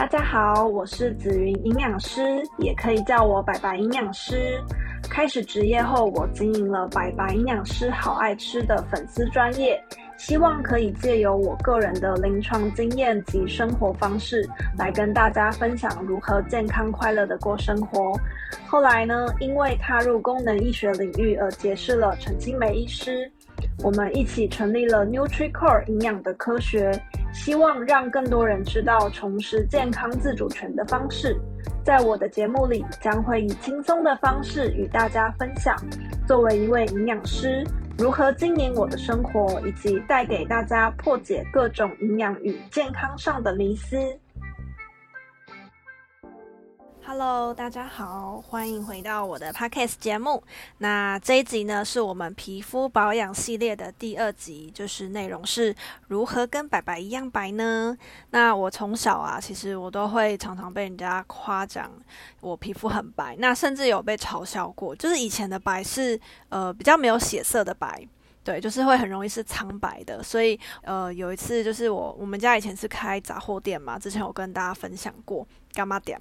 大家好，我是紫云营养师，也可以叫我白白营养师。开始职业后，我经营了白白营养师好爱吃的粉丝专业，希望可以借由我个人的临床经验及生活方式，来跟大家分享如何健康快乐的过生活。后来呢，因为踏入功能医学领域而结识了陈清梅医师，我们一起成立了 NutriCore 营养的科学。希望让更多人知道重拾健康自主权的方式。在我的节目里，将会以轻松的方式与大家分享，作为一位营养师，如何经营我的生活，以及带给大家破解各种营养与健康上的迷思。Hello，大家好，欢迎回到我的 Podcast 节目。那这一集呢，是我们皮肤保养系列的第二集，就是内容是如何跟白白一样白呢？那我从小啊，其实我都会常常被人家夸奖我皮肤很白，那甚至有被嘲笑过，就是以前的白是呃比较没有血色的白，对，就是会很容易是苍白的。所以呃有一次就是我我们家以前是开杂货店嘛，之前有跟大家分享过柑仔店。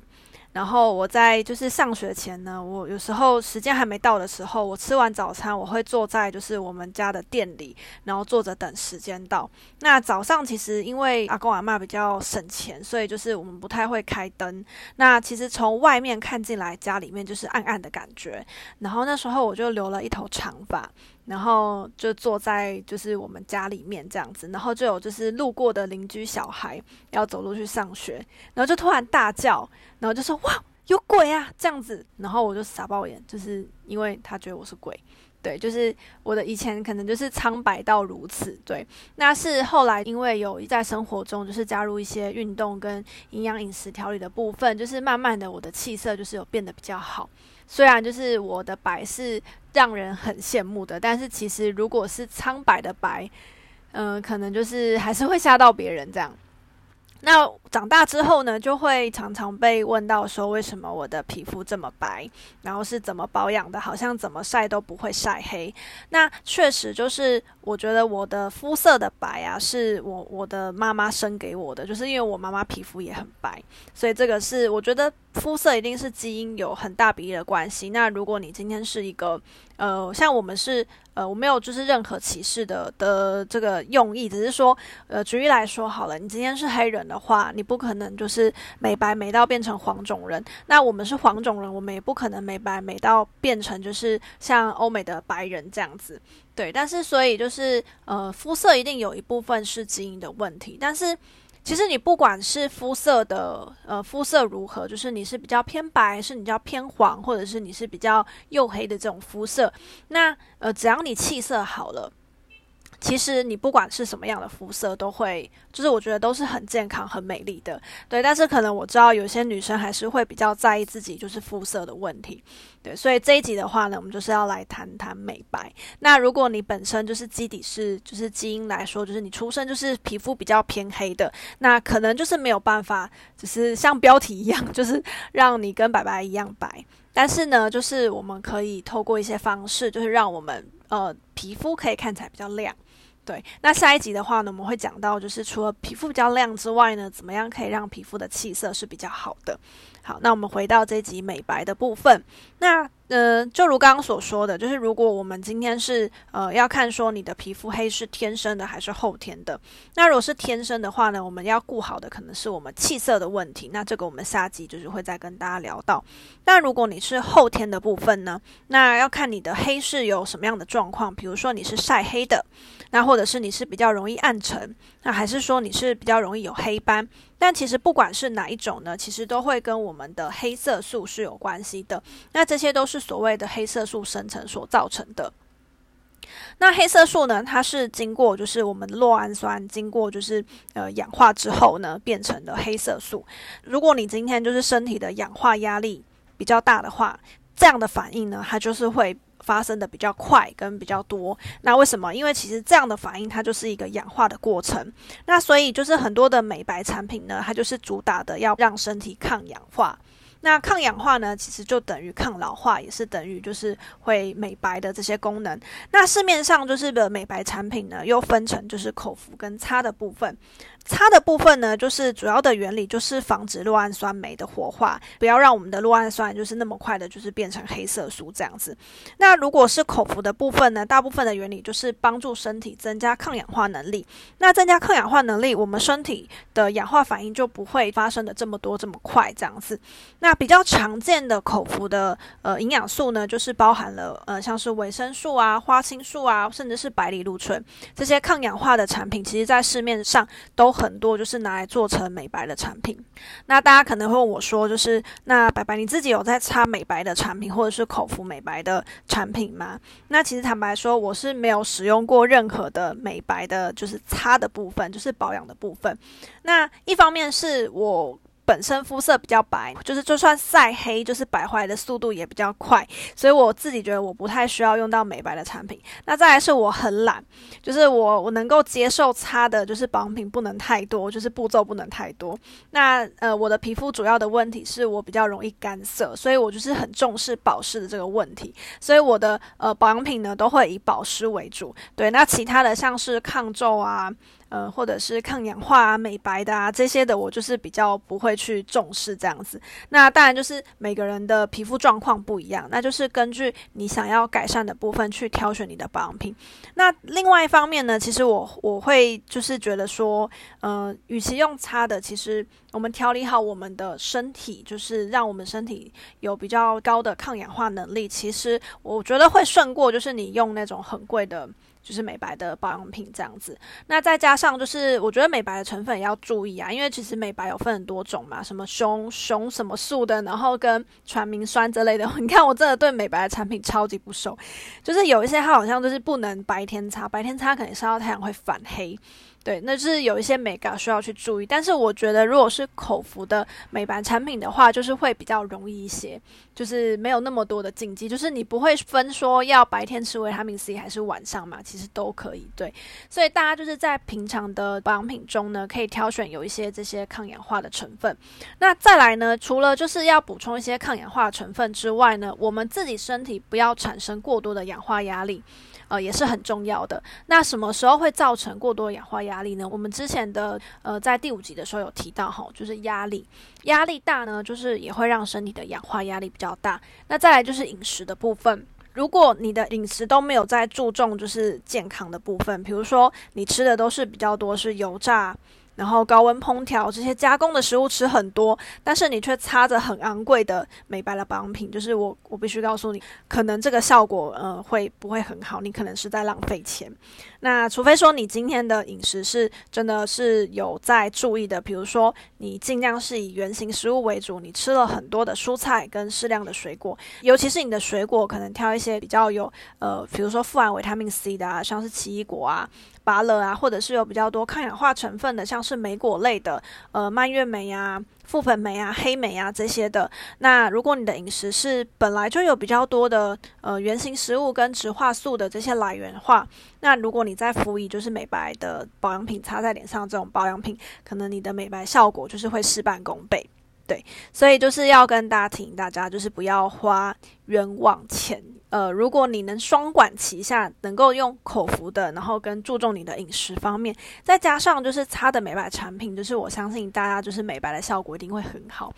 然后我在就是上学前呢，我有时候时间还没到的时候，我吃完早餐，我会坐在就是我们家的店里，然后坐着等时间到。那早上其实因为阿公阿嬷比较省钱，所以就是我们不太会开灯。那其实从外面看进来，家里面就是暗暗的感觉。然后那时候我就留了一头长发。然后就坐在就是我们家里面这样子，然后就有就是路过的邻居小孩要走路去上学，然后就突然大叫，然后就说哇有鬼啊这样子，然后我就傻爆眼，就是因为他觉得我是鬼，对，就是我的以前可能就是苍白到如此，对，那是后来因为有在生活中就是加入一些运动跟营养饮食调理的部分，就是慢慢的我的气色就是有变得比较好。虽然就是我的白是让人很羡慕的，但是其实如果是苍白的白，嗯、可能就是还是会吓到别人这样。那长大之后呢，就会常常被问到说，为什么我的皮肤这么白，然后是怎么保养的，好像怎么晒都不会晒黑。那确实就是，我觉得我的肤色的白啊，是我我的妈妈生给我的，就是因为我妈妈皮肤也很白，所以这个是我觉得肤色一定是基因有很大比例的关系。那如果你今天是一个，呃，像我们是。呃，我没有就是任何歧视的的这个用意，只是说，呃，举例来说好了，你今天是黑人的话，你不可能就是美白美到变成黄种人。那我们是黄种人，我们也不可能美白美到变成就是像欧美的白人这样子。对，但是所以就是呃，肤色一定有一部分是基因的问题，但是。其实你不管是肤色的，呃，肤色如何，就是你是比较偏白，是你比较偏黄，或者是你是比较黝黑的这种肤色，那呃，只要你气色好了。其实你不管是什么样的肤色，都会，就是我觉得都是很健康、很美丽的，对。但是可能我知道有些女生还是会比较在意自己就是肤色的问题，对。所以这一集的话呢，我们就是要来谈谈美白。那如果你本身就是基底是，就是基因来说，就是你出生就是皮肤比较偏黑的，那可能就是没有办法，只是像标题一样，就是让你跟白白一样白。但是呢，就是我们可以透过一些方式，就是让我们呃皮肤可以看起来比较亮。对，那下一集的话呢，我们会讲到，就是除了皮肤比较亮之外呢，怎么样可以让皮肤的气色是比较好的。好，那我们回到这集美白的部分。那呃，就如刚刚所说的，就是如果我们今天是呃要看说你的皮肤黑是天生的还是后天的，那如果是天生的话呢，我们要顾好的可能是我们气色的问题。那这个我们下集就是会再跟大家聊到。那如果你是后天的部分呢，那要看你的黑是有什么样的状况，比如说你是晒黑的，那或者是你是比较容易暗沉，那还是说你是比较容易有黑斑。但其实不管是哪一种呢，其实都会跟我们的黑色素是有关系的。那这些都是所谓的黑色素生成所造成的。那黑色素呢，它是经过就是我们的酪氨酸经过就是呃氧化之后呢，变成的黑色素。如果你今天就是身体的氧化压力比较大的话，这样的反应呢，它就是会。发生的比较快跟比较多，那为什么？因为其实这样的反应它就是一个氧化的过程，那所以就是很多的美白产品呢，它就是主打的要让身体抗氧化。那抗氧化呢，其实就等于抗老化，也是等于就是会美白的这些功能。那市面上就是的美白产品呢，又分成就是口服跟擦的部分。擦的部分呢，就是主要的原理就是防止酪氨酸酶的活化，不要让我们的酪氨酸就是那么快的，就是变成黑色素这样子。那如果是口服的部分呢，大部分的原理就是帮助身体增加抗氧化能力。那增加抗氧化能力，我们身体的氧化反应就不会发生的这么多这么快这样子。那比较常见的口服的呃营养素呢，就是包含了呃像是维生素啊、花青素啊，甚至是白藜芦醇这些抗氧化的产品，其实在市面上都很多，就是拿来做成美白的产品。那大家可能会问我说，就是那白白你自己有在擦美白的产品，或者是口服美白的产品吗？那其实坦白说，我是没有使用过任何的美白的，就是擦的部分，就是保养的部分。那一方面是我。本身肤色比较白，就是就算晒黑，就是白回来的速度也比较快，所以我自己觉得我不太需要用到美白的产品。那再来是我很懒，就是我我能够接受擦的，就是保养品不能太多，就是步骤不能太多。那呃，我的皮肤主要的问题是我比较容易干涩，所以我就是很重视保湿的这个问题，所以我的呃保养品呢都会以保湿为主。对，那其他的像是抗皱啊。呃，或者是抗氧化啊、美白的啊这些的，我就是比较不会去重视这样子。那当然就是每个人的皮肤状况不一样，那就是根据你想要改善的部分去挑选你的保养品。那另外一方面呢，其实我我会就是觉得说，呃，与其用擦的，其实我们调理好我们的身体，就是让我们身体有比较高的抗氧化能力。其实我觉得会胜过就是你用那种很贵的。就是美白的保养品这样子，那再加上就是我觉得美白的成分也要注意啊，因为其实美白有分很多种嘛，什么熊熊什么素的，然后跟传明酸之类的。你看我真的对美白的产品超级不熟，就是有一些它好像就是不能白天擦，白天擦可能晒到太阳会反黑。对，那是有一些美感需要去注意，但是我觉得如果是口服的美白产品的话，就是会比较容易一些，就是没有那么多的禁忌，就是你不会分说要白天吃维他命 C 还是晚上嘛，其实都可以。对，所以大家就是在平常的保养品中呢，可以挑选有一些这些抗氧化的成分。那再来呢，除了就是要补充一些抗氧化成分之外呢，我们自己身体不要产生过多的氧化压力。呃，也是很重要的。那什么时候会造成过多氧化压压力呢？我们之前的呃，在第五集的时候有提到哈，就是压力，压力大呢，就是也会让身体的氧化压力比较大。那再来就是饮食的部分，如果你的饮食都没有在注重就是健康的部分，比如说你吃的都是比较多是油炸。然后高温烹调这些加工的食物吃很多，但是你却擦着很昂贵的美白的保养品，就是我我必须告诉你，可能这个效果呃会不会很好？你可能是在浪费钱。那除非说你今天的饮食是真的是有在注意的，比如说你尽量是以原型食物为主，你吃了很多的蔬菜跟适量的水果，尤其是你的水果可能挑一些比较有呃，比如说富含维他命 C 的啊，像是奇异果啊。芭乐啊，或者是有比较多抗氧化成分的，像是莓果类的，呃，蔓越莓啊、覆盆莓啊、黑莓啊这些的。那如果你的饮食是本来就有比较多的呃原型食物跟植化素的这些来源的话，那如果你再辅以就是美白的保养品擦在脸上，这种保养品可能你的美白效果就是会事半功倍。对，所以就是要跟大家提醒大家，就是不要花冤枉钱。呃，如果你能双管齐下，能够用口服的，然后跟注重你的饮食方面，再加上就是擦的美白产品，就是我相信大家就是美白的效果一定会很好。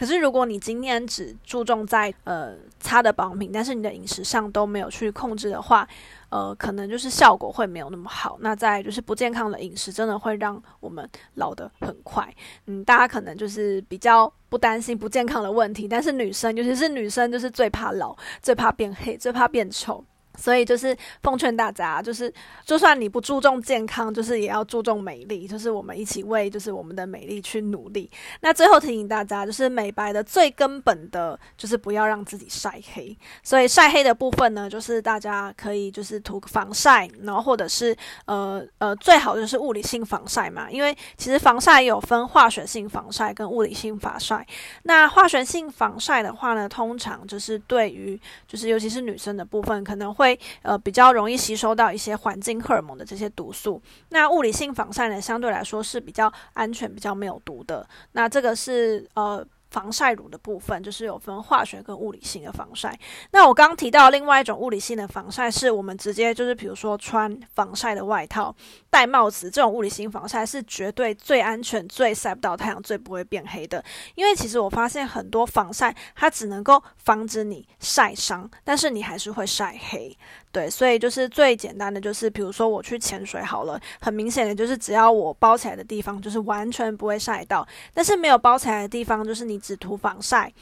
可是如果你今天只注重在呃擦的保养品，但是你的饮食上都没有去控制的话，呃，可能就是效果会没有那么好。那再就是不健康的饮食，真的会让我们老得很快。嗯，大家可能就是比较不担心不健康的问题，但是女生，尤其是女生，就是最怕老，最怕变黑，最怕变丑。所以就是奉劝大家，就是就算你不注重健康，就是也要注重美丽，就是我们一起为就是我们的美丽去努力。那最后提醒大家，就是美白的最根本的就是不要让自己晒黑。所以晒黑的部分呢，就是大家可以就是涂防晒，然后或者是呃呃最好就是物理性防晒嘛，因为其实防晒也有分化学性防晒跟物理性防晒。那化学性防晒的话呢，通常就是对于就是尤其是女生的部分可能会。呃，比较容易吸收到一些环境荷尔蒙的这些毒素。那物理性防晒呢，相对来说是比较安全、比较没有毒的。那这个是呃防晒乳的部分，就是有分化学跟物理性的防晒。那我刚刚提到另外一种物理性的防晒，是我们直接就是比如说穿防晒的外套、戴帽子这种物理性防晒是绝对最安全、最晒不到太阳、最不会变黑的。因为其实我发现很多防晒它只能够防止你晒伤，但是你还是会晒黑。对，所以就是最简单的，就是比如说我去潜水好了，很明显的就是只要我包起来的地方，就是完全不会晒到。但是没有包起来的地方，就是你只涂防晒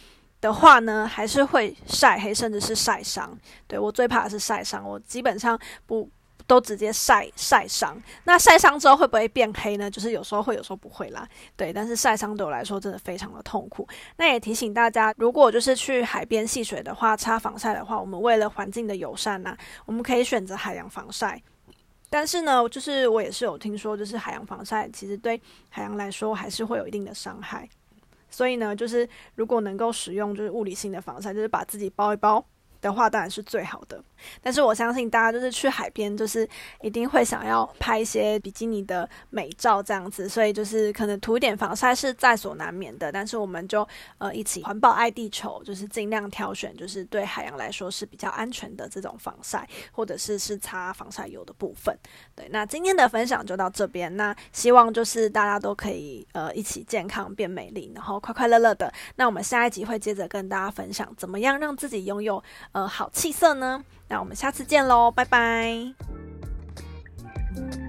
的话呢，还是会晒黑，甚至是晒伤。对，我最怕的是晒伤，我基本上不。都直接晒晒伤，那晒伤之后会不会变黑呢？就是有时候会，有时候不会啦。对，但是晒伤对我来说真的非常的痛苦。那也提醒大家，如果就是去海边戏水的话，擦防晒的话，我们为了环境的友善呐、我们可以选择海洋防晒。但是呢，就是我也是有听说，就是海洋防晒其实对海洋来说还是会有一定的伤害。所以呢，就是如果能够使用就是物理性的防晒，就是把自己包一包的话，当然是最好的。但是我相信大家就是去海边，就是一定会想要拍一些比基尼的美照这样子，所以就是可能涂一点防晒是在所难免的。但是我们就呃一起环保爱地球，就是尽量挑选就是对海洋来说是比较安全的这种防晒，或者是是擦防晒油的部分。对，那今天的分享就到这边。那希望就是大家都可以呃一起健康变美丽，然后快快乐乐的。那我们下一集会接着跟大家分享怎么样让自己拥有呃好气色呢？那我们下次见喽，拜拜！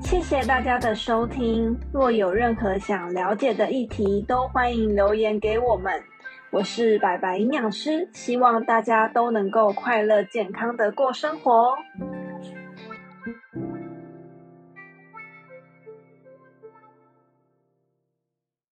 谢谢大家的收听。若有任何想了解的议题，都欢迎留言给我们。我是白白营养师，希望大家都能够快乐健康的过生活哦。